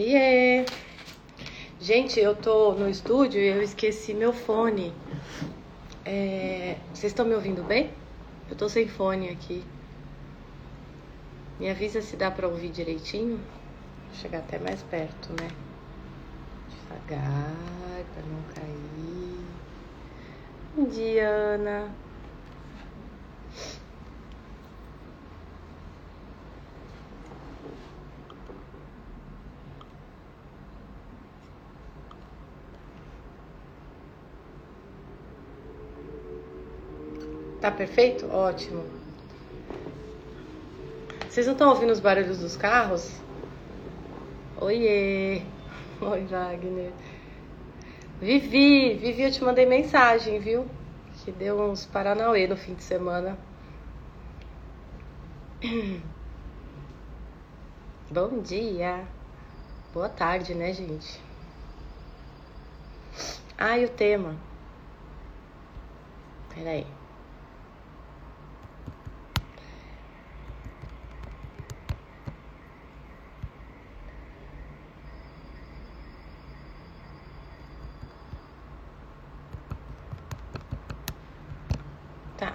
Oiê! Gente, eu tô no estúdio e eu esqueci meu fone. É... Vocês estão me ouvindo bem? Eu tô sem fone aqui. Me avisa se dá pra ouvir direitinho. Vou chegar até mais perto, né? Devagar, pra não cair. Bom Tá perfeito? Ótimo. Vocês não estão ouvindo os barulhos dos carros? Oiê! Oi, Wagner. Vivi, Vivi, eu te mandei mensagem, viu? Que deu uns paranauê no fim de semana. Bom dia. Boa tarde, né, gente? Ah, o tema? Peraí. Tá.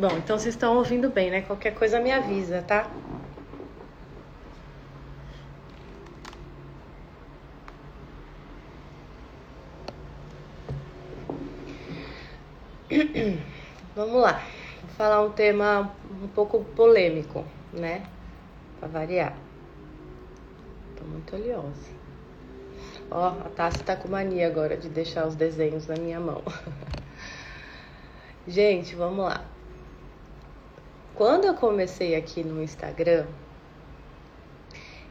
Bom, então vocês estão ouvindo bem, né? Qualquer coisa me avisa, tá? Vamos lá. Vou falar um tema um pouco polêmico, né? Pra variar. Tô muito oleosa. Ó, a Tassi tá com mania agora de deixar os desenhos na minha mão. Gente, vamos lá. Quando eu comecei aqui no Instagram,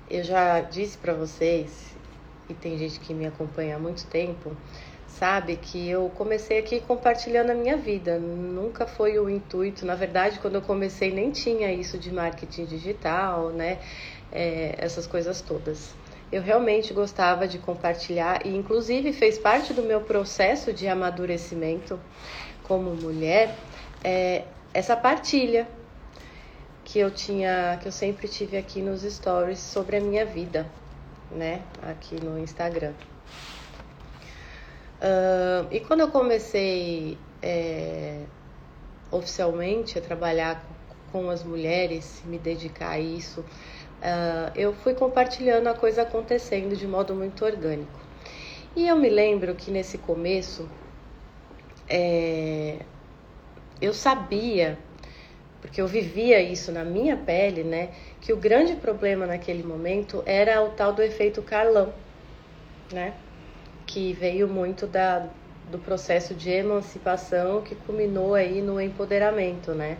eu já disse pra vocês, e tem gente que me acompanha há muito tempo, sabe que eu comecei aqui compartilhando a minha vida. Nunca foi o intuito, na verdade, quando eu comecei nem tinha isso de marketing digital, né? É, essas coisas todas. Eu realmente gostava de compartilhar e, inclusive, fez parte do meu processo de amadurecimento como mulher é, essa partilha que eu tinha, que eu sempre tive aqui nos stories sobre a minha vida, né? Aqui no Instagram. Uh, e quando eu comecei é, oficialmente a trabalhar com as mulheres, me dedicar a isso, uh, eu fui compartilhando a coisa acontecendo de modo muito orgânico. E eu me lembro que nesse começo é, eu sabia, porque eu vivia isso na minha pele, né, que o grande problema naquele momento era o tal do efeito Carlão, né? que veio muito da, do processo de emancipação que culminou aí no empoderamento, né?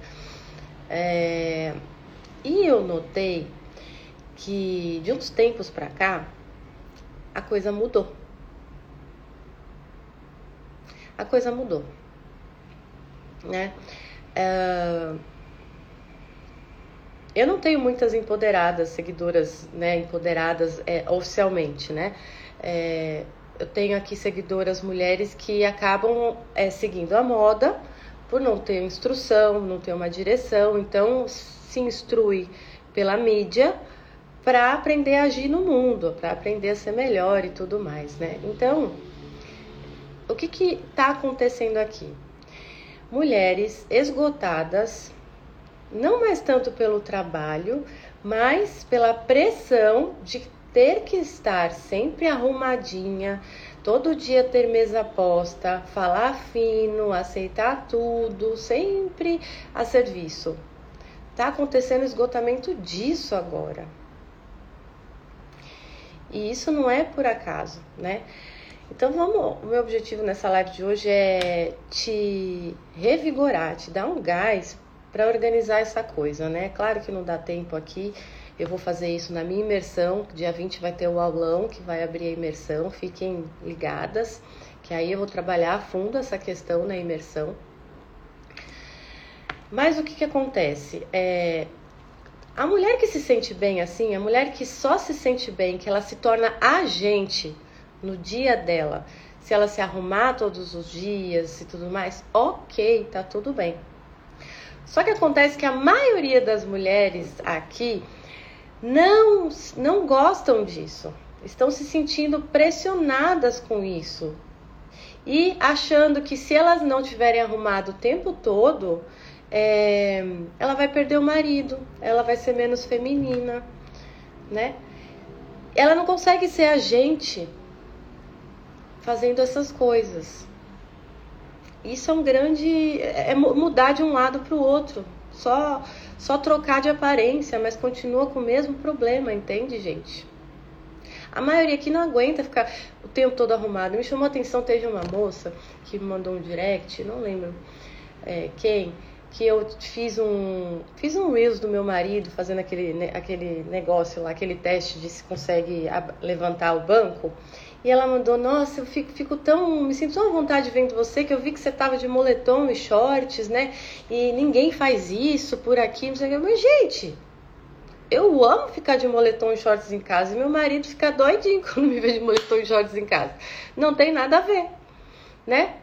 É, e eu notei que de uns tempos para cá a coisa mudou. A coisa mudou, né? Eu não tenho muitas empoderadas, seguidoras, né, empoderadas é, oficialmente, né? É, eu tenho aqui seguidoras mulheres que acabam é, seguindo a moda por não ter instrução, não ter uma direção, então se instrui pela mídia para aprender a agir no mundo, para aprender a ser melhor e tudo mais, né? Então, o que que está acontecendo aqui? Mulheres esgotadas, não mais tanto pelo trabalho, mas pela pressão de ter que estar sempre arrumadinha, todo dia ter mesa posta, falar fino, aceitar tudo, sempre a serviço. Tá acontecendo esgotamento disso agora. E isso não é por acaso, né? Então vamos, o meu objetivo nessa live de hoje é te revigorar, te dar um gás para organizar essa coisa, né? Claro que não dá tempo aqui eu vou fazer isso na minha imersão. Dia 20 vai ter o aulão que vai abrir a imersão. Fiquem ligadas, que aí eu vou trabalhar a fundo essa questão na imersão. Mas o que, que acontece? É, a mulher que se sente bem assim, a mulher que só se sente bem, que ela se torna agente no dia dela, se ela se arrumar todos os dias e tudo mais, ok, tá tudo bem. Só que acontece que a maioria das mulheres aqui não, não gostam disso, estão se sentindo pressionadas com isso e achando que se elas não tiverem arrumado o tempo todo, é, ela vai perder o marido, ela vai ser menos feminina, né? Ela não consegue ser a gente fazendo essas coisas. Isso é um grande. É mudar de um lado para o outro. Só, só trocar de aparência, mas continua com o mesmo problema, entende, gente? A maioria aqui não aguenta ficar o tempo todo arrumado. Me chamou a atenção, teve uma moça que me mandou um direct, não lembro é, quem, que eu fiz um fiz um reels do meu marido fazendo aquele, aquele negócio lá, aquele teste de se consegue levantar o banco. E ela mandou, nossa, eu fico, fico tão. me sinto tão à vontade vendo você que eu vi que você tava de moletom e shorts, né? E ninguém faz isso por aqui, não. Mas, gente, eu amo ficar de moletom e shorts em casa e meu marido fica doidinho quando me vê de moletom e shorts em casa. Não tem nada a ver, né?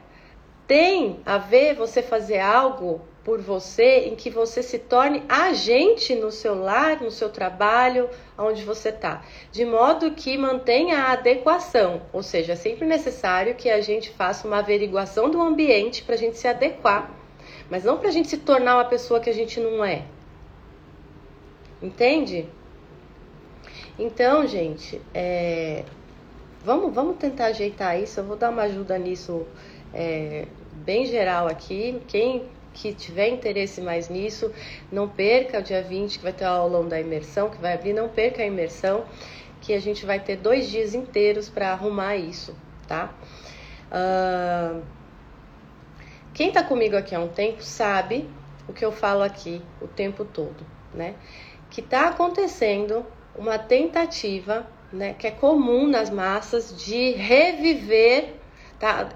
Tem a ver você fazer algo por você em que você se torne agente no seu lar, no seu trabalho, onde você está, de modo que mantenha a adequação, ou seja, é sempre necessário que a gente faça uma averiguação do ambiente para a gente se adequar, mas não para a gente se tornar uma pessoa que a gente não é. Entende? Então, gente, é... vamos, vamos tentar ajeitar isso. Eu vou dar uma ajuda nisso é, bem geral aqui. Quem que tiver interesse mais nisso, não perca o dia 20, que vai ter a aulão da imersão, que vai abrir, não perca a imersão, que a gente vai ter dois dias inteiros para arrumar isso, tá? Uh, quem tá comigo aqui há um tempo sabe o que eu falo aqui o tempo todo, né? Que tá acontecendo uma tentativa, né, que é comum nas massas de reviver, tá?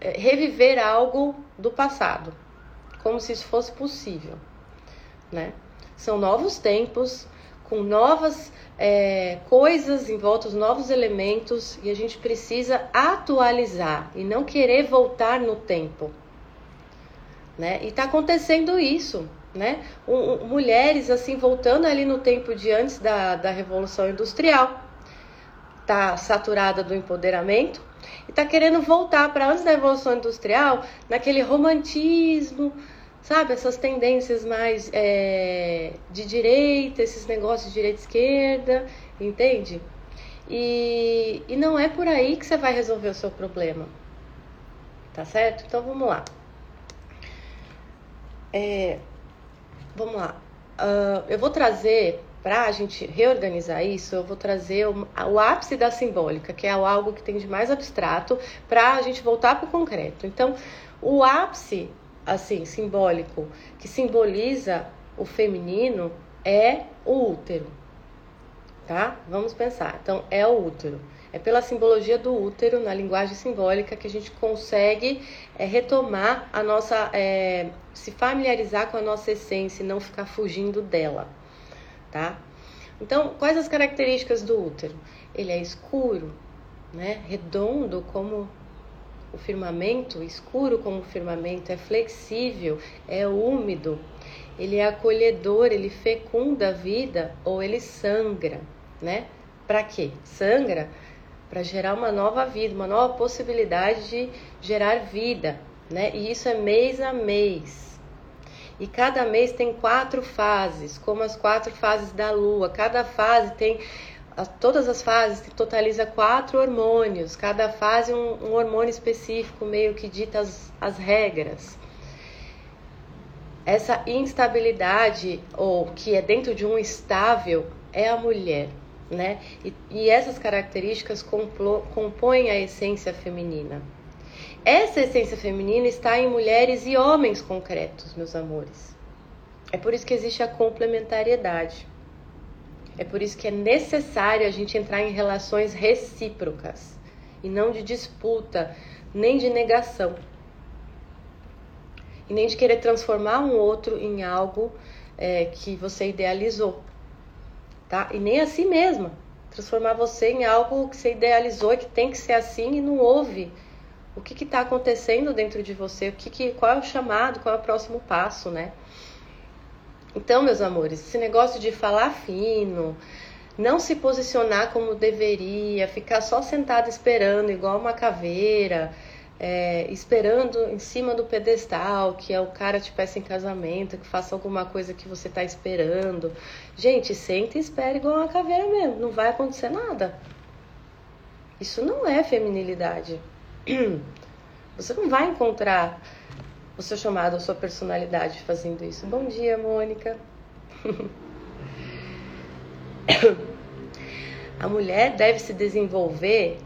Reviver algo do passado, como se isso fosse possível, né? São novos tempos, com novas é, coisas em volta, os novos elementos, e a gente precisa atualizar e não querer voltar no tempo, né? E está acontecendo isso, né? Um, um, mulheres assim voltando ali no tempo de antes da, da revolução industrial, tá saturada do empoderamento e tá querendo voltar para antes da revolução industrial, naquele romantismo, sabe? Essas tendências mais é, de direita, esses negócios de direita e esquerda, entende? E, e não é por aí que você vai resolver o seu problema, tá certo? Então vamos lá. É, vamos lá. Uh, eu vou trazer, para a gente reorganizar isso, eu vou trazer o, o ápice da simbólica, que é algo que tem de mais abstrato, para a gente voltar para o concreto. Então, o ápice assim, simbólico, que simboliza o feminino é o útero. Tá? Vamos pensar. Então, é o útero. É pela simbologia do útero, na linguagem simbólica, que a gente consegue é, retomar a nossa. É, se familiarizar com a nossa essência e não ficar fugindo dela. Tá? Então, quais as características do útero? Ele é escuro, né? redondo como o firmamento, escuro como o firmamento, é flexível, é úmido, ele é acolhedor, ele fecunda a vida ou ele sangra, né? Para quê? Sangra para gerar uma nova vida, uma nova possibilidade de gerar vida, né? E isso é mês a mês. E cada mês tem quatro fases, como as quatro fases da lua. Cada fase tem todas as fases totaliza quatro hormônios, cada fase um, um hormônio específico meio que dita as, as regras. Essa instabilidade, ou que é dentro de um estável, é a mulher, né? E, e essas características complo, compõem a essência feminina. Essa essência feminina está em mulheres e homens concretos, meus amores. É por isso que existe a complementariedade. É por isso que é necessário a gente entrar em relações recíprocas e não de disputa, nem de negação. E nem de querer transformar um outro em algo é, que você idealizou, tá? E nem a si mesma. Transformar você em algo que você idealizou e que tem que ser assim e não houve O que está acontecendo dentro de você? O que, que qual é o chamado? Qual é o próximo passo, né? Então, meus amores, esse negócio de falar fino, não se posicionar como deveria, ficar só sentado esperando, igual uma caveira, é, esperando em cima do pedestal, que é o cara te peça em casamento, que faça alguma coisa que você está esperando. Gente, senta e espera igual uma caveira mesmo, não vai acontecer nada. Isso não é feminilidade. Você não vai encontrar o seu chamado, a sua personalidade fazendo isso. Bom dia, Mônica. a mulher deve se desenvolver.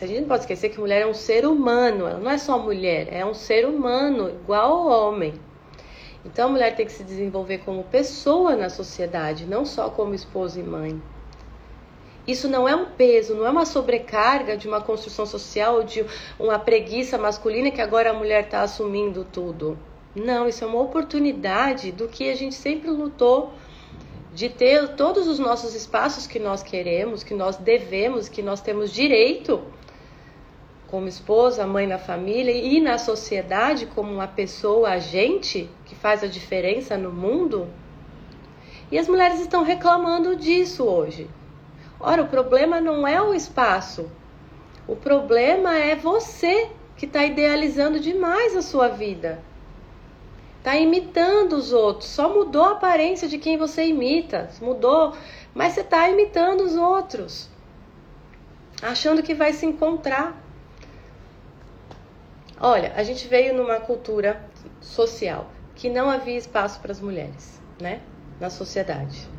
A gente não pode esquecer que a mulher é um ser humano, ela não é só mulher, é um ser humano igual ao homem. Então a mulher tem que se desenvolver como pessoa na sociedade, não só como esposa e mãe. Isso não é um peso, não é uma sobrecarga de uma construção social, de uma preguiça masculina que agora a mulher está assumindo tudo. Não, isso é uma oportunidade do que a gente sempre lutou de ter todos os nossos espaços que nós queremos, que nós devemos, que nós temos direito como esposa, mãe na família e na sociedade como uma pessoa agente que faz a diferença no mundo. E as mulheres estão reclamando disso hoje. Ora, o problema não é o espaço. O problema é você que está idealizando demais a sua vida. Está imitando os outros. Só mudou a aparência de quem você imita. Mudou. Mas você está imitando os outros. Achando que vai se encontrar. Olha, a gente veio numa cultura social que não havia espaço para as mulheres, né? Na sociedade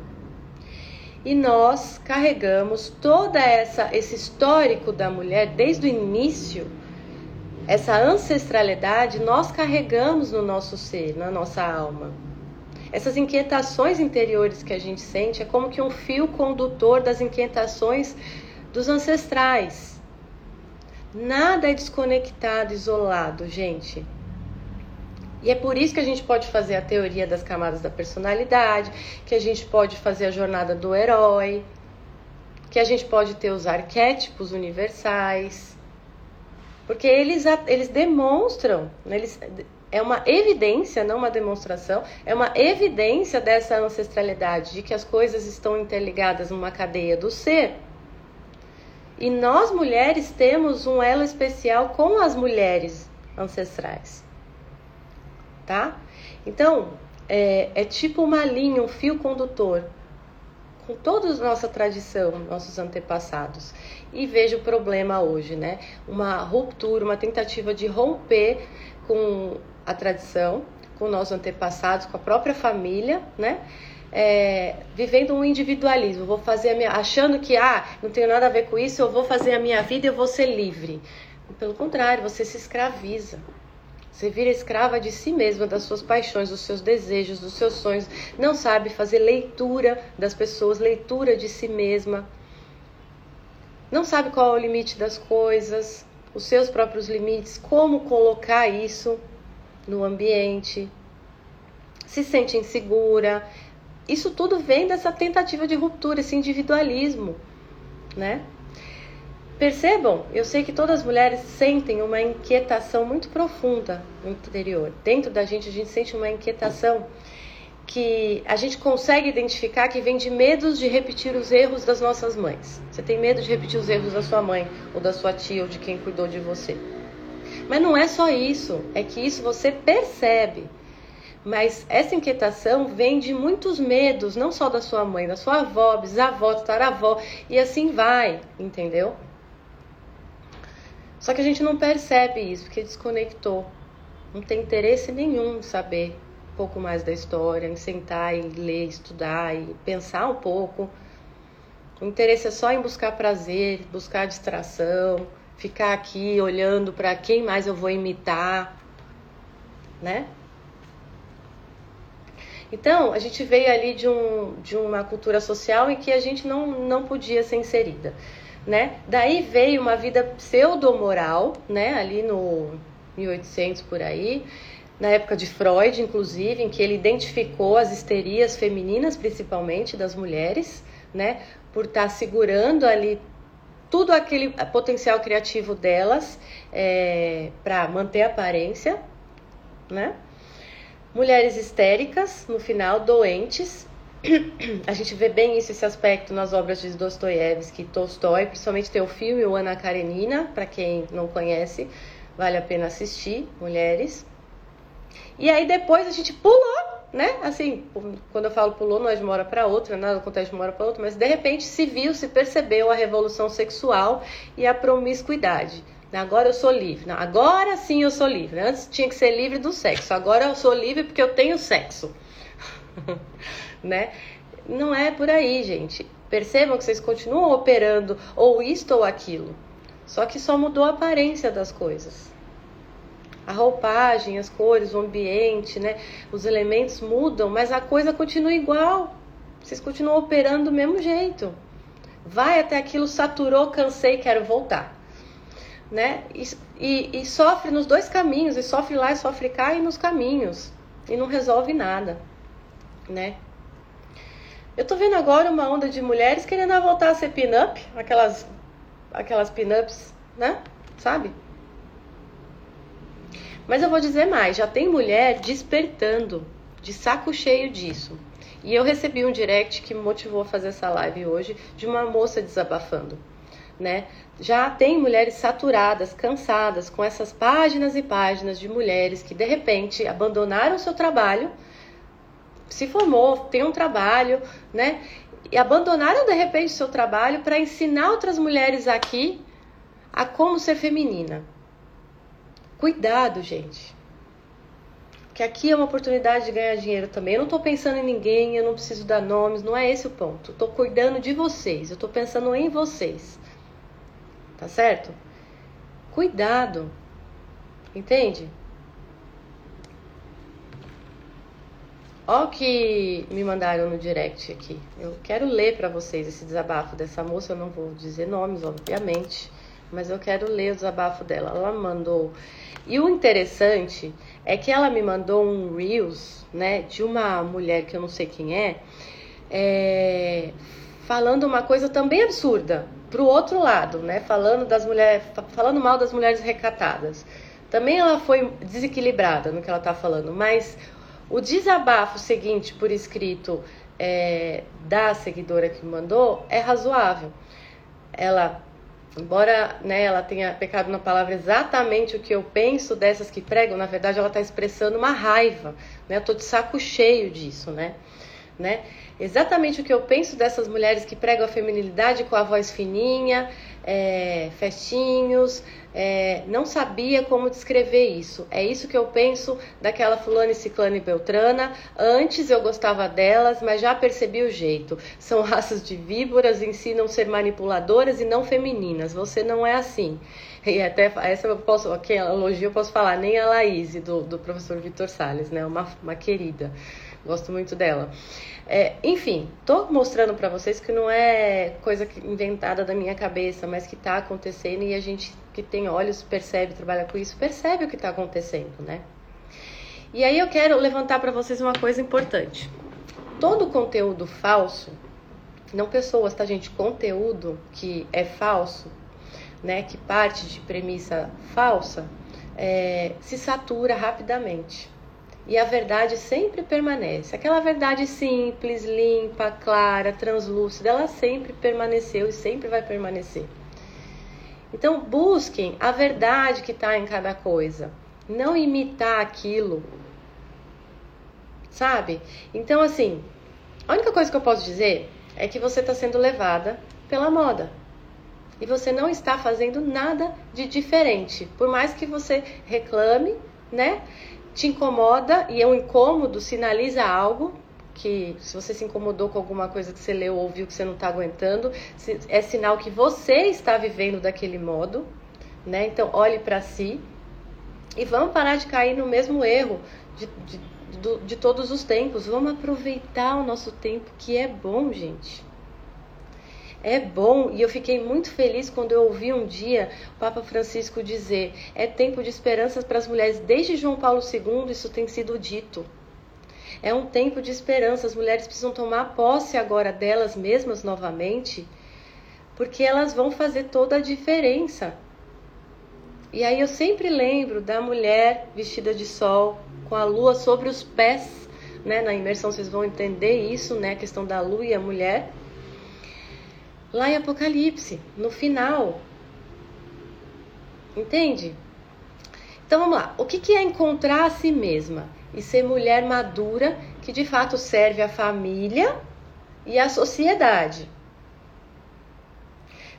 e nós carregamos toda essa esse histórico da mulher desde o início, essa ancestralidade nós carregamos no nosso ser, na nossa alma. Essas inquietações interiores que a gente sente é como que um fio condutor das inquietações dos ancestrais. Nada é desconectado, isolado, gente. E é por isso que a gente pode fazer a teoria das camadas da personalidade, que a gente pode fazer a jornada do herói, que a gente pode ter os arquétipos universais. Porque eles, eles demonstram, né, eles, é uma evidência, não uma demonstração, é uma evidência dessa ancestralidade, de que as coisas estão interligadas numa cadeia do ser. E nós mulheres temos um elo especial com as mulheres ancestrais tá? Então, é, é tipo uma linha, um fio condutor com toda a nossa tradição, nossos antepassados. E vejo o problema hoje, né? Uma ruptura, uma tentativa de romper com a tradição, com nossos antepassados, com a própria família, né? É, vivendo um individualismo, vou fazer a minha, achando que ah, não tenho nada a ver com isso, eu vou fazer a minha vida e eu vou ser livre. Pelo contrário, você se escraviza. Você vira escrava de si mesma, das suas paixões, dos seus desejos, dos seus sonhos. Não sabe fazer leitura das pessoas, leitura de si mesma. Não sabe qual é o limite das coisas, os seus próprios limites, como colocar isso no ambiente. Se sente insegura. Isso tudo vem dessa tentativa de ruptura, esse individualismo, né? Percebam, eu sei que todas as mulheres sentem uma inquietação muito profunda no interior. Dentro da gente, a gente sente uma inquietação que a gente consegue identificar que vem de medos de repetir os erros das nossas mães. Você tem medo de repetir os erros da sua mãe, ou da sua tia, ou de quem cuidou de você. Mas não é só isso, é que isso você percebe. Mas essa inquietação vem de muitos medos, não só da sua mãe, da sua avó, bisavó, tataravó, e assim vai, entendeu? Só que a gente não percebe isso, porque desconectou. Não tem interesse nenhum em saber um pouco mais da história, em sentar e ler, estudar e pensar um pouco. O interesse é só em buscar prazer, buscar distração, ficar aqui olhando para quem mais eu vou imitar, né? Então, a gente veio ali de, um, de uma cultura social em que a gente não, não podia ser inserida né? Daí veio uma vida pseudo-moral, né? Ali no 1800 por aí, na época de Freud, inclusive, em que ele identificou as histerias femininas, principalmente das mulheres, né? Por estar tá segurando ali tudo aquele potencial criativo delas é, para manter a aparência, né? Mulheres histéricas, no final, doentes. A gente vê bem isso, esse aspecto nas obras de Dostoiévski Tolstói, principalmente tem o filme O Ana Karenina, para quem não conhece, vale a pena assistir, Mulheres. E aí depois a gente pulou né? Assim, quando eu falo pulou, não é de uma hora para outra, nada acontece de uma hora para outra, mas de repente se viu, se percebeu a revolução sexual e a promiscuidade. Agora eu sou livre. Não, agora sim eu sou livre. Antes tinha que ser livre do sexo. Agora eu sou livre porque eu tenho sexo. né? Não é por aí, gente. Percebam que vocês continuam operando ou isto ou aquilo. Só que só mudou a aparência das coisas a roupagem, as cores, o ambiente, né? Os elementos mudam, mas a coisa continua igual. Vocês continuam operando do mesmo jeito. Vai até aquilo, saturou, cansei, quero voltar. Né? E, e, e sofre nos dois caminhos, e sofre lá e sofre cá e nos caminhos. E não resolve nada, né? Eu tô vendo agora uma onda de mulheres querendo voltar a ser pin-up, aquelas, aquelas pin-ups, né? Sabe? Mas eu vou dizer mais, já tem mulher despertando, de saco cheio disso. E eu recebi um direct que me motivou a fazer essa live hoje de uma moça desabafando, né? Já tem mulheres saturadas, cansadas com essas páginas e páginas de mulheres que de repente abandonaram seu trabalho, se formou, tem um trabalho, né? E abandonaram de repente o seu trabalho para ensinar outras mulheres aqui a como ser feminina. Cuidado, gente. Que aqui é uma oportunidade de ganhar dinheiro também. Eu não estou pensando em ninguém, eu não preciso dar nomes, não é esse o ponto. Estou cuidando de vocês, eu estou pensando em vocês. Tá certo? Cuidado. Entende? Ó o que me mandaram no direct aqui. Eu quero ler para vocês esse desabafo dessa moça. Eu não vou dizer nomes, obviamente, mas eu quero ler o desabafo dela. Ela mandou e o interessante é que ela me mandou um Reels, né, de uma mulher que eu não sei quem é, é falando uma coisa também absurda pro outro lado, né, falando das mulheres, falando mal das mulheres recatadas. Também ela foi desequilibrada no que ela tá falando, mas o desabafo seguinte por escrito é, da seguidora que mandou é razoável. Ela embora né, ela tenha pecado na palavra exatamente o que eu penso dessas que pregam, na verdade ela está expressando uma raiva, né? Eu tô de saco cheio disso, né? né? Exatamente o que eu penso dessas mulheres que pregam a feminilidade com a voz fininha, é, festinhos, é, não sabia como descrever isso. É isso que eu penso daquela fulana, ciclana e beltrana. Antes eu gostava delas, mas já percebi o jeito. São raças de víboras, ensinam ser manipuladoras e não femininas. Você não é assim. E até essa eu posso, aqui elogio eu posso falar, nem a Laís do, do professor Vitor Salles, né? Uma, uma querida. Gosto muito dela. É, enfim, tô mostrando para vocês que não é coisa inventada da minha cabeça, mas que tá acontecendo e a gente que tem olhos percebe, trabalha com isso, percebe o que tá acontecendo, né? E aí eu quero levantar para vocês uma coisa importante. Todo conteúdo falso, não pessoas, tá gente, conteúdo que é falso, né, que parte de premissa falsa, é, se satura rapidamente e a verdade sempre permanece. Aquela verdade simples, limpa, clara, translúcida, ela sempre permaneceu e sempre vai permanecer. Então, busquem a verdade que está em cada coisa, não imitar aquilo, sabe? Então, assim, a única coisa que eu posso dizer é que você está sendo levada pela moda. E você não está fazendo nada de diferente. Por mais que você reclame, né? Te incomoda e é um incômodo sinaliza algo que se você se incomodou com alguma coisa que você leu ou ouviu que você não está aguentando, é sinal que você está vivendo daquele modo, né? Então olhe para si e vamos parar de cair no mesmo erro de, de, de, de todos os tempos. Vamos aproveitar o nosso tempo que é bom, gente é bom e eu fiquei muito feliz quando eu ouvi um dia o Papa Francisco dizer: é tempo de esperanças para as mulheres. Desde João Paulo II, isso tem sido dito. É um tempo de esperança. As mulheres precisam tomar posse agora delas mesmas novamente porque elas vão fazer toda a diferença. E aí eu sempre lembro da mulher vestida de sol, com a lua sobre os pés, né? Na imersão vocês vão entender isso, né? A questão da lua e a mulher. Lá em Apocalipse, no final. Entende? Então vamos lá. O que é encontrar a si mesma e ser mulher madura que de fato serve a família e a sociedade?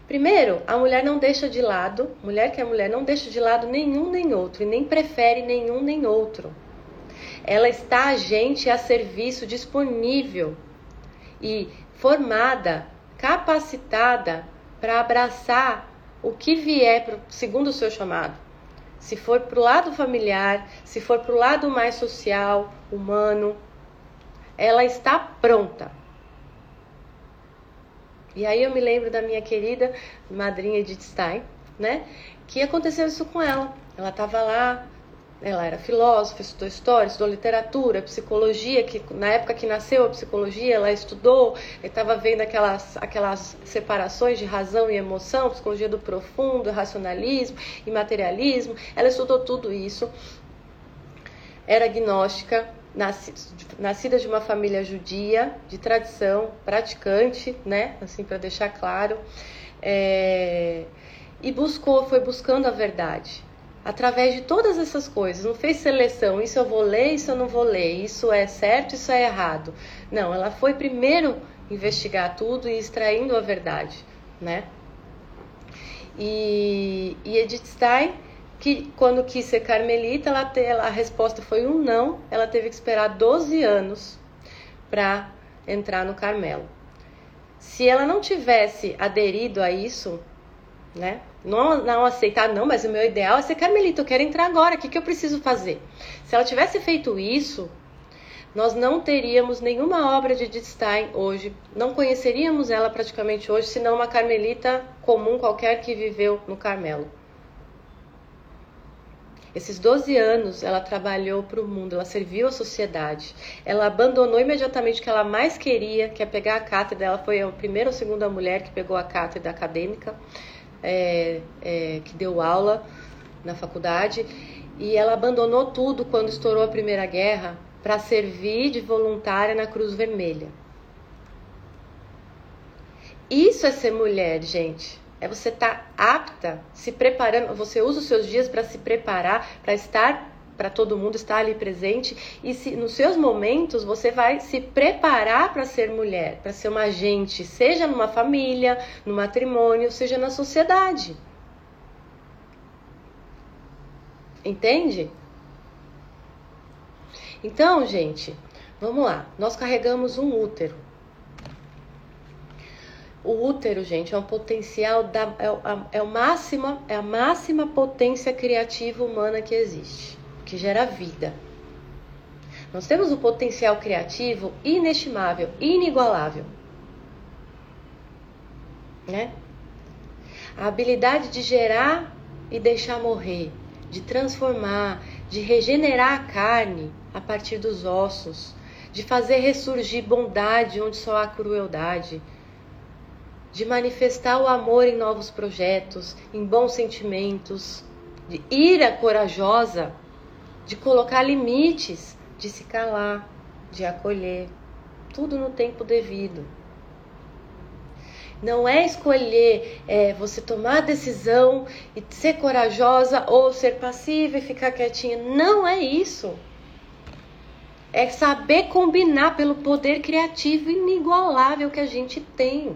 Primeiro, a mulher não deixa de lado, mulher que é mulher não deixa de lado nenhum nem outro e nem prefere nenhum nem outro. Ela está agente a serviço disponível e formada, capacitada para abraçar o que vier segundo o seu chamado. Se for para o lado familiar, se for para o lado mais social, humano, ela está pronta. E aí eu me lembro da minha querida madrinha Edith Stein, né? Que aconteceu isso com ela. Ela estava lá, ela era filósofa, estudou história, estudou literatura, psicologia, que na época que nasceu a psicologia, ela estudou, estava vendo aquelas, aquelas separações de razão e emoção, psicologia do profundo, racionalismo e materialismo. Ela estudou tudo isso. Era agnóstica, nascida de uma família judia, de tradição, praticante, né? Assim, para deixar claro. É... E buscou, foi buscando a verdade. Através de todas essas coisas, não fez seleção, isso eu vou ler, isso eu não vou ler, isso é certo, isso é errado. Não, ela foi primeiro investigar tudo e extraindo a verdade, né? E, e Edith Stein que quando quis ser carmelita, ela te, a resposta foi um não, ela teve que esperar 12 anos para entrar no Carmelo. Se ela não tivesse aderido a isso, né? Não, não aceitar, não, mas o meu ideal é ser carmelita, eu quero entrar agora, o que, que eu preciso fazer? Se ela tivesse feito isso, nós não teríamos nenhuma obra de Stein hoje, não conheceríamos ela praticamente hoje, senão uma carmelita comum qualquer que viveu no Carmelo. Esses 12 anos ela trabalhou para o mundo, ela serviu à sociedade. Ela abandonou imediatamente o que ela mais queria, que é pegar a cátedra. Ela foi a primeira ou segunda mulher que pegou a cátedra acadêmica, é, é, que deu aula na faculdade. E ela abandonou tudo quando estourou a Primeira Guerra para servir de voluntária na Cruz Vermelha. Isso é ser mulher, gente é você estar tá apta, se preparando, você usa os seus dias para se preparar, para estar para todo mundo estar ali presente e se nos seus momentos você vai se preparar para ser mulher, para ser uma agente, seja numa família, no matrimônio, seja na sociedade. Entende? Então, gente, vamos lá. Nós carregamos um útero. O útero, gente, é um potencial da é, é, é, o máxima, é a máxima potência criativa humana que existe, que gera vida. Nós temos o potencial criativo inestimável, inigualável. Né? A habilidade de gerar e deixar morrer, de transformar, de regenerar a carne a partir dos ossos, de fazer ressurgir bondade onde só há crueldade de manifestar o amor em novos projetos, em bons sentimentos, de ira corajosa, de colocar limites, de se calar, de acolher, tudo no tempo devido. Não é escolher é, você tomar a decisão e ser corajosa ou ser passiva e ficar quietinha. Não é isso. É saber combinar pelo poder criativo inigualável que a gente tem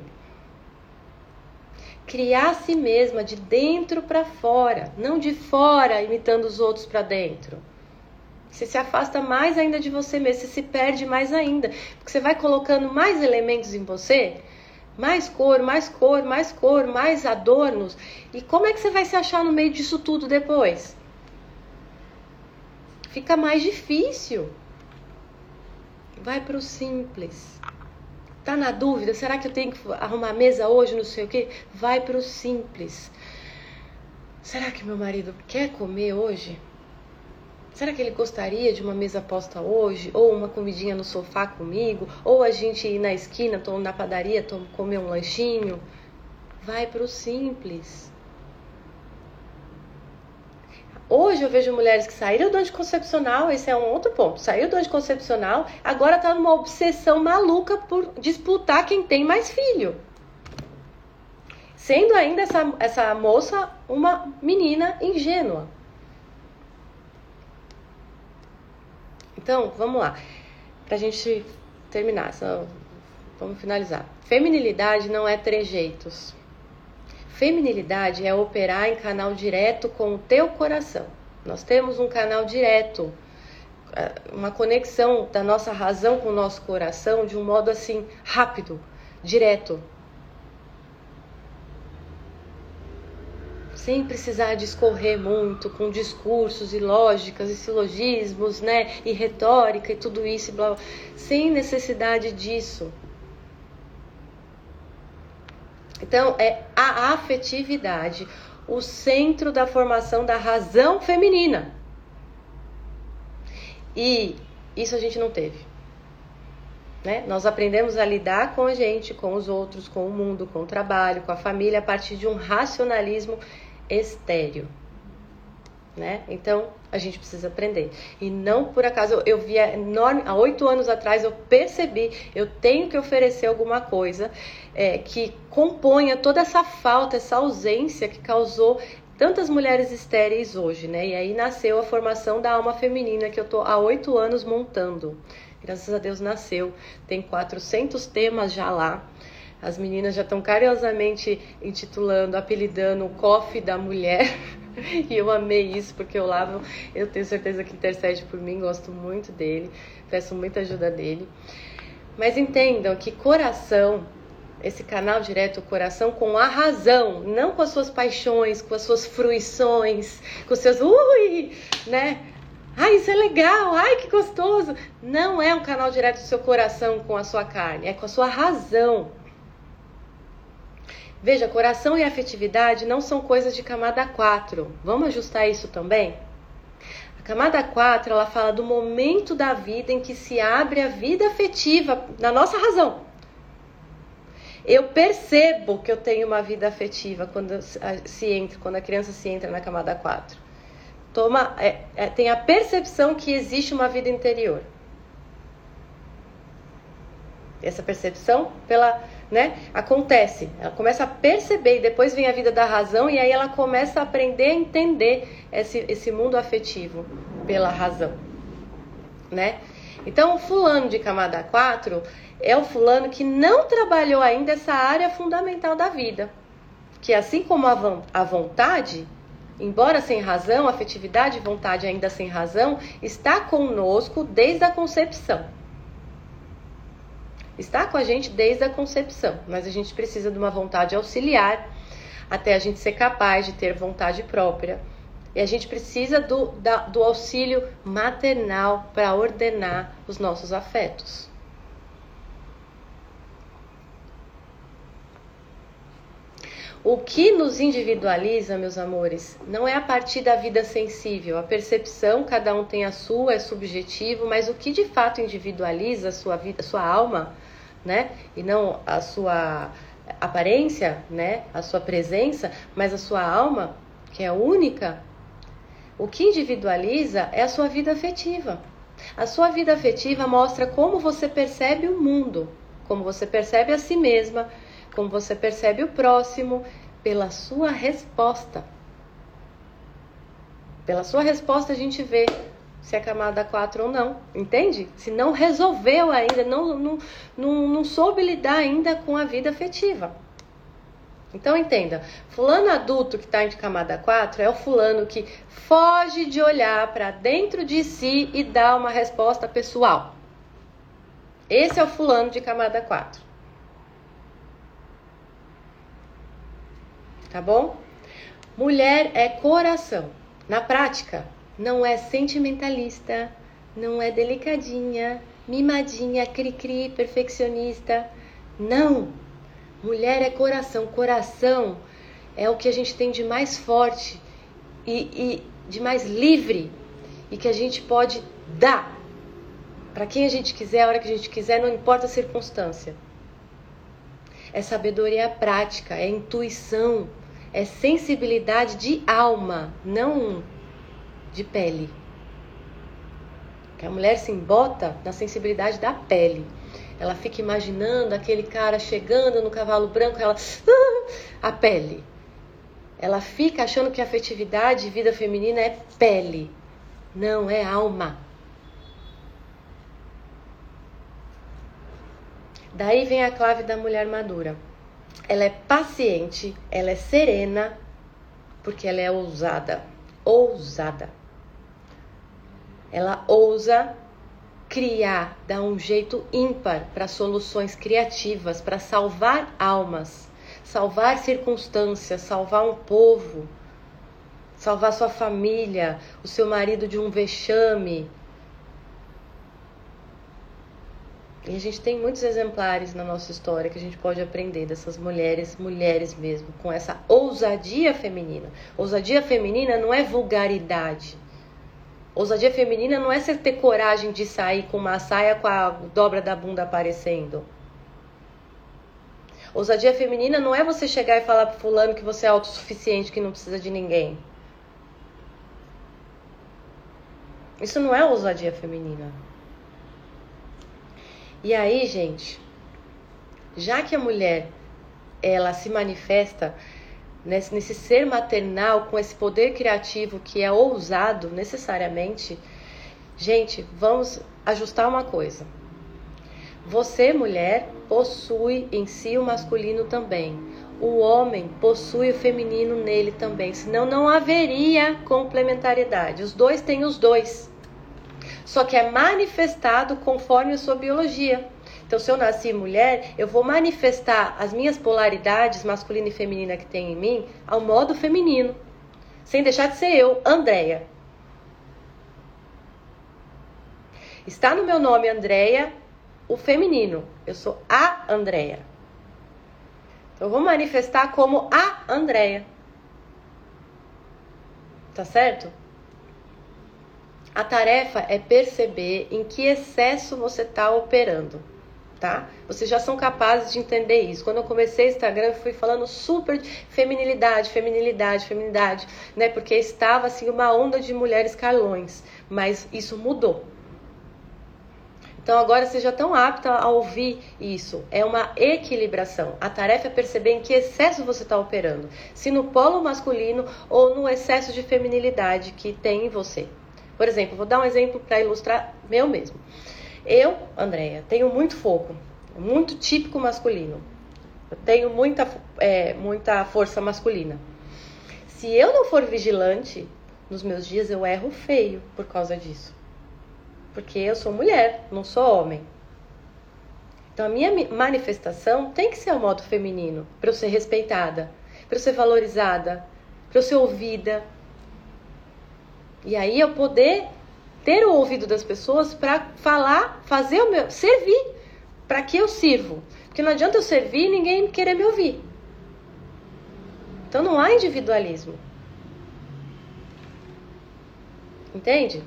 criar a si mesma de dentro para fora, não de fora imitando os outros para dentro. Você se afasta mais ainda de você mesmo, você se perde mais ainda, porque você vai colocando mais elementos em você, mais cor, mais cor, mais cor, mais adornos. E como é que você vai se achar no meio disso tudo depois? Fica mais difícil. Vai para o simples. Tá na dúvida? Será que eu tenho que arrumar mesa hoje? Não sei o que. Vai para o simples. Será que meu marido quer comer hoje? Será que ele gostaria de uma mesa posta hoje? Ou uma comidinha no sofá comigo? Ou a gente ir na esquina, na padaria, comer um lanchinho? vai para o simples. Hoje eu vejo mulheres que saíram do anticoncepcional, esse é um outro ponto. Saiu do anticoncepcional, agora tá numa obsessão maluca por disputar quem tem mais filho. Sendo ainda essa, essa moça uma menina ingênua. Então, vamos lá. Pra gente terminar, só, vamos finalizar. Feminilidade não é trejeitos. Feminilidade é operar em canal direto com o teu coração. Nós temos um canal direto, é, uma conexão da nossa razão com o nosso coração de um modo assim rápido, direto. Sem precisar discorrer muito com discursos e lógicas e silogismos, né, e retórica e tudo isso, blá, blá, sem necessidade disso. Então, é a afetividade, o centro da formação da razão feminina. E isso a gente não teve. Né? Nós aprendemos a lidar com a gente, com os outros, com o mundo, com o trabalho, com a família, a partir de um racionalismo estéreo né? Então a gente precisa aprender. E não por acaso eu, vi enorme, há oito anos atrás eu percebi, eu tenho que oferecer alguma coisa é, que componha toda essa falta, essa ausência que causou tantas mulheres estéreis hoje, né? E aí nasceu a formação da alma feminina que eu tô há oito anos montando. Graças a Deus nasceu. Tem 400 temas já lá. As meninas já estão carinhosamente intitulando, apelidando o coffee da mulher. e eu amei isso porque o Lavo, eu tenho certeza que intercede por mim, gosto muito dele, peço muita ajuda dele. Mas entendam que coração, esse canal direto, o coração com a razão, não com as suas paixões, com as suas fruições, com os seus ui, né? Ai, isso é legal, ai, que gostoso. Não é um canal direto do seu coração com a sua carne, é com a sua razão. Veja, coração e afetividade não são coisas de camada 4. Vamos ajustar isso também? A camada 4, ela fala do momento da vida em que se abre a vida afetiva na nossa razão. Eu percebo que eu tenho uma vida afetiva quando se entra, quando a criança se entra na camada 4. Toma, é, é, tem a percepção que existe uma vida interior. Essa percepção pela né? Acontece. Ela começa a perceber e depois vem a vida da razão e aí ela começa a aprender a entender esse, esse mundo afetivo pela razão, né? Então, o fulano de camada 4 é o fulano que não trabalhou ainda essa área fundamental da vida. Que assim como a, a vontade, embora sem razão, afetividade e vontade ainda sem razão, está conosco desde a concepção está com a gente desde a concepção, mas a gente precisa de uma vontade auxiliar até a gente ser capaz de ter vontade própria. E a gente precisa do, da, do auxílio maternal para ordenar os nossos afetos. O que nos individualiza, meus amores, não é a partir da vida sensível. A percepção, cada um tem a sua, é subjetivo, mas o que de fato individualiza a sua vida, a sua alma, né? E não a sua aparência, né? A sua presença, mas a sua alma, que é única. O que individualiza é a sua vida afetiva. A sua vida afetiva mostra como você percebe o mundo, como você percebe a si mesma, como você percebe o próximo, pela sua resposta. Pela sua resposta a gente vê se é camada 4 ou não, entende? Se não resolveu ainda, não, não, não, não soube lidar ainda com a vida afetiva. Então entenda, fulano adulto que está em camada 4 é o fulano que foge de olhar para dentro de si e dar uma resposta pessoal. Esse é o fulano de camada 4. Tá bom? Mulher é coração. Na prática, não é sentimentalista, não é delicadinha, mimadinha, cri-cri, perfeccionista. Não! Mulher é coração. Coração é o que a gente tem de mais forte e, e de mais livre e que a gente pode dar para quem a gente quiser, a hora que a gente quiser, não importa a circunstância. é sabedoria prática, é intuição, é sensibilidade de alma, não de pele. Que a mulher se embota na sensibilidade da pele. Ela fica imaginando aquele cara chegando no cavalo branco, ela ah, a pele. Ela fica achando que afetividade e vida feminina é pele. Não, é alma. Daí vem a clave da mulher madura. Ela é paciente, ela é serena, porque ela é ousada. Ousada. Ela ousa criar, dar um jeito ímpar para soluções criativas, para salvar almas, salvar circunstâncias, salvar um povo, salvar sua família, o seu marido de um vexame. E a gente tem muitos exemplares na nossa história que a gente pode aprender dessas mulheres, mulheres mesmo, com essa ousadia feminina. Ousadia feminina não é vulgaridade. Ousadia feminina não é você ter coragem de sair com uma saia com a dobra da bunda aparecendo. Ousadia feminina não é você chegar e falar pro fulano que você é autossuficiente, que não precisa de ninguém. Isso não é ousadia feminina. E aí, gente, já que a mulher ela se manifesta nesse, nesse ser maternal, com esse poder criativo que é ousado necessariamente, gente, vamos ajustar uma coisa. Você, mulher, possui em si o masculino também. O homem possui o feminino nele também, senão não haveria complementariedade. Os dois têm os dois. Só que é manifestado conforme a sua biologia. Então, se eu nasci mulher, eu vou manifestar as minhas polaridades masculina e feminina que tem em mim ao modo feminino, sem deixar de ser eu, Andréia. Está no meu nome Andréia o feminino. Eu sou a Andréia. Então, eu vou manifestar como a Andréia. Tá certo? A tarefa é perceber em que excesso você está operando tá? Vocês já são capazes de entender isso. Quando eu comecei o Instagram, eu fui falando super de feminilidade, feminilidade, feminilidade, né? Porque estava assim uma onda de mulheres carlões, mas isso mudou. Então agora já estão aptos a ouvir isso. É uma equilibração. A tarefa é perceber em que excesso você está operando. Se no polo masculino ou no excesso de feminilidade que tem em você. Por exemplo, vou dar um exemplo para ilustrar meu mesmo. Eu, Andréia, tenho muito fogo, muito típico masculino. Eu tenho muita, é, muita força masculina. Se eu não for vigilante, nos meus dias eu erro feio por causa disso. Porque eu sou mulher, não sou homem. Então a minha manifestação tem que ser ao modo feminino, para eu ser respeitada, para eu ser valorizada, para eu ser ouvida. E aí eu poder ter o ouvido das pessoas para falar, fazer o meu, servir, para que eu sirvo. Porque não adianta eu servir e ninguém querer me ouvir. Então não há individualismo. Entende?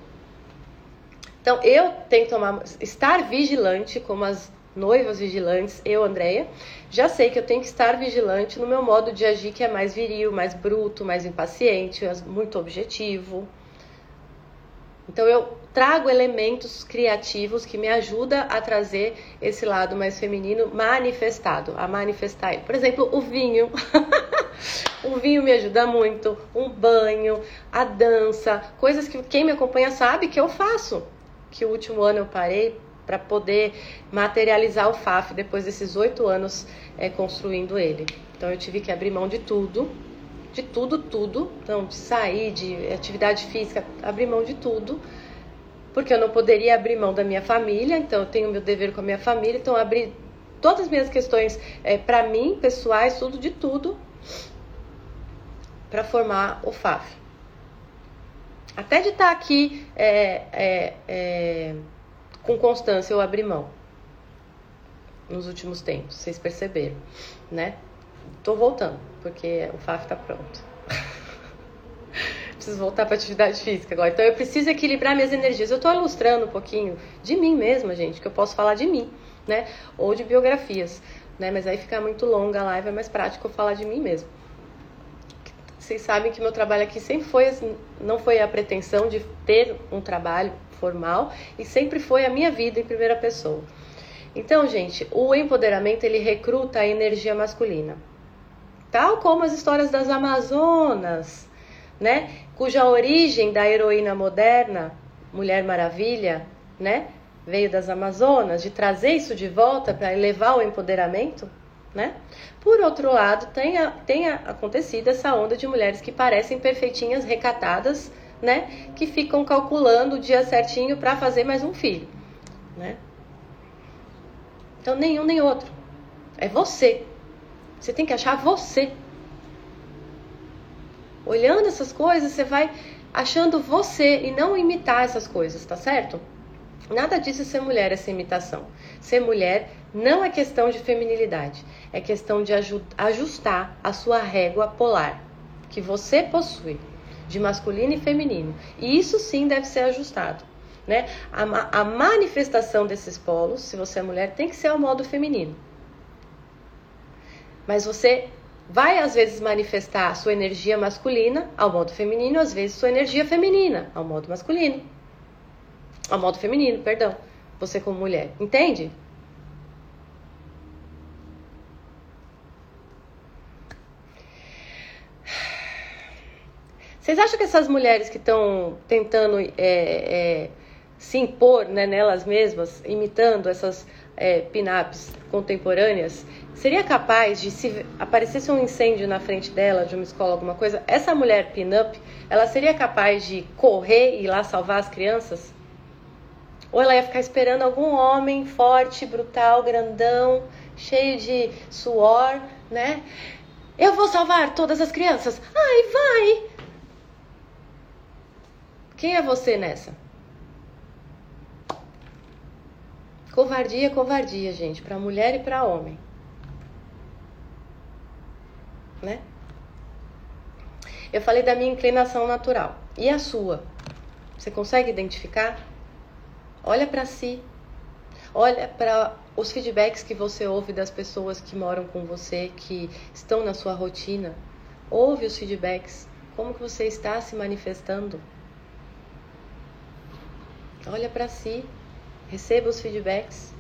Então eu tenho que tomar, estar vigilante, como as noivas vigilantes, eu, Andréia, já sei que eu tenho que estar vigilante no meu modo de agir que é mais viril, mais bruto, mais impaciente, muito objetivo. Então eu trago elementos criativos que me ajudam a trazer esse lado mais feminino manifestado, a manifestar ele. Por exemplo, o vinho. o vinho me ajuda muito, um banho, a dança, coisas que quem me acompanha sabe que eu faço. Que o último ano eu parei para poder materializar o FAF depois desses oito anos é, construindo ele. Então eu tive que abrir mão de tudo de tudo, tudo. Então, de sair, de atividade física, abrir mão de tudo. Porque eu não poderia abrir mão da minha família, então eu tenho meu dever com a minha família, então abrir todas as minhas questões é, para mim, pessoais, tudo de tudo, para formar o FAF. Até de estar tá aqui é, é, é, com constância eu abri mão nos últimos tempos, vocês perceberam, né? Tô voltando, porque o FAF tá pronto. preciso voltar para atividade física agora. Então eu preciso equilibrar minhas energias. Eu tô ilustrando um pouquinho de mim mesma, gente, que eu posso falar de mim, né? Ou de biografias. né? Mas aí fica muito longa a live, é mais prático eu falar de mim mesmo. Vocês sabem que meu trabalho aqui sempre foi, assim, não foi a pretensão de ter um trabalho formal e sempre foi a minha vida em primeira pessoa. Então, gente, o empoderamento ele recruta a energia masculina. Tal como as histórias das Amazonas, né? Cuja origem da heroína moderna, Mulher Maravilha, né? Veio das Amazonas, de trazer isso de volta para elevar o empoderamento né? Por outro lado, tenha, tenha acontecido essa onda de mulheres que parecem perfeitinhas, recatadas, né? Que ficam calculando o dia certinho para fazer mais um filho, né? Então, nenhum nem outro. É você. Você tem que achar você. Olhando essas coisas, você vai achando você e não imitar essas coisas, tá certo? Nada disso é ser mulher, essa imitação. Ser mulher não é questão de feminilidade, é questão de ajustar a sua régua polar que você possui, de masculino e feminino. E isso sim deve ser ajustado. Né? A, a manifestação desses polos, se você é mulher, tem que ser ao modo feminino. Mas você vai às vezes manifestar a sua energia masculina ao modo feminino, às vezes sua energia feminina ao modo masculino ao modo feminino, perdão. Você como mulher. Entende? Vocês acham que essas mulheres que estão tentando é, é, se impor né, nelas mesmas, imitando essas é, pin-ups contemporâneas, seria capaz de se aparecesse um incêndio na frente dela, de uma escola, alguma coisa, essa mulher pin-up, ela seria capaz de correr e ir lá salvar as crianças? Ou ela ia ficar esperando algum homem forte, brutal, grandão, cheio de suor, né? Eu vou salvar todas as crianças. Ai, vai! Quem é você nessa? Covardia, covardia, gente, para mulher e para homem. Né? Eu falei da minha inclinação natural. E a sua? Você consegue identificar? Olha para si. Olha para os feedbacks que você ouve das pessoas que moram com você, que estão na sua rotina. Ouve os feedbacks. Como que você está se manifestando? Olha para si. Receba os feedbacks.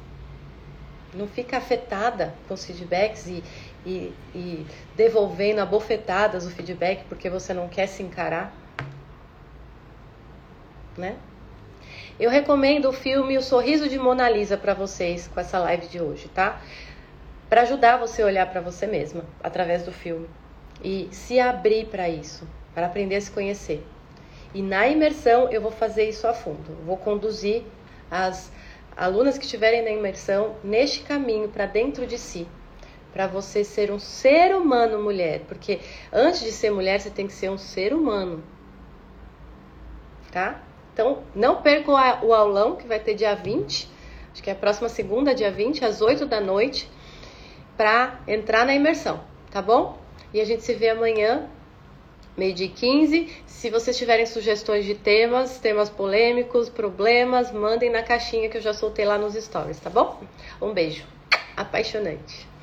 Não fica afetada com os feedbacks e, e, e devolvendo a bofetadas o feedback porque você não quer se encarar. Né? Eu recomendo o filme O Sorriso de Mona Lisa para vocês com essa live de hoje, tá? Para ajudar você a olhar para você mesma através do filme e se abrir para isso, para aprender a se conhecer. E na imersão eu vou fazer isso a fundo. Vou conduzir as alunas que estiverem na imersão neste caminho para dentro de si, para você ser um ser humano mulher, porque antes de ser mulher você tem que ser um ser humano. Tá? Então, não perca o aulão que vai ter dia 20, acho que é a próxima segunda, dia 20, às 8 da noite, para entrar na imersão, tá bom? E a gente se vê amanhã, meio-dia 15. Se vocês tiverem sugestões de temas, temas polêmicos, problemas, mandem na caixinha que eu já soltei lá nos stories, tá bom? Um beijo. Apaixonante.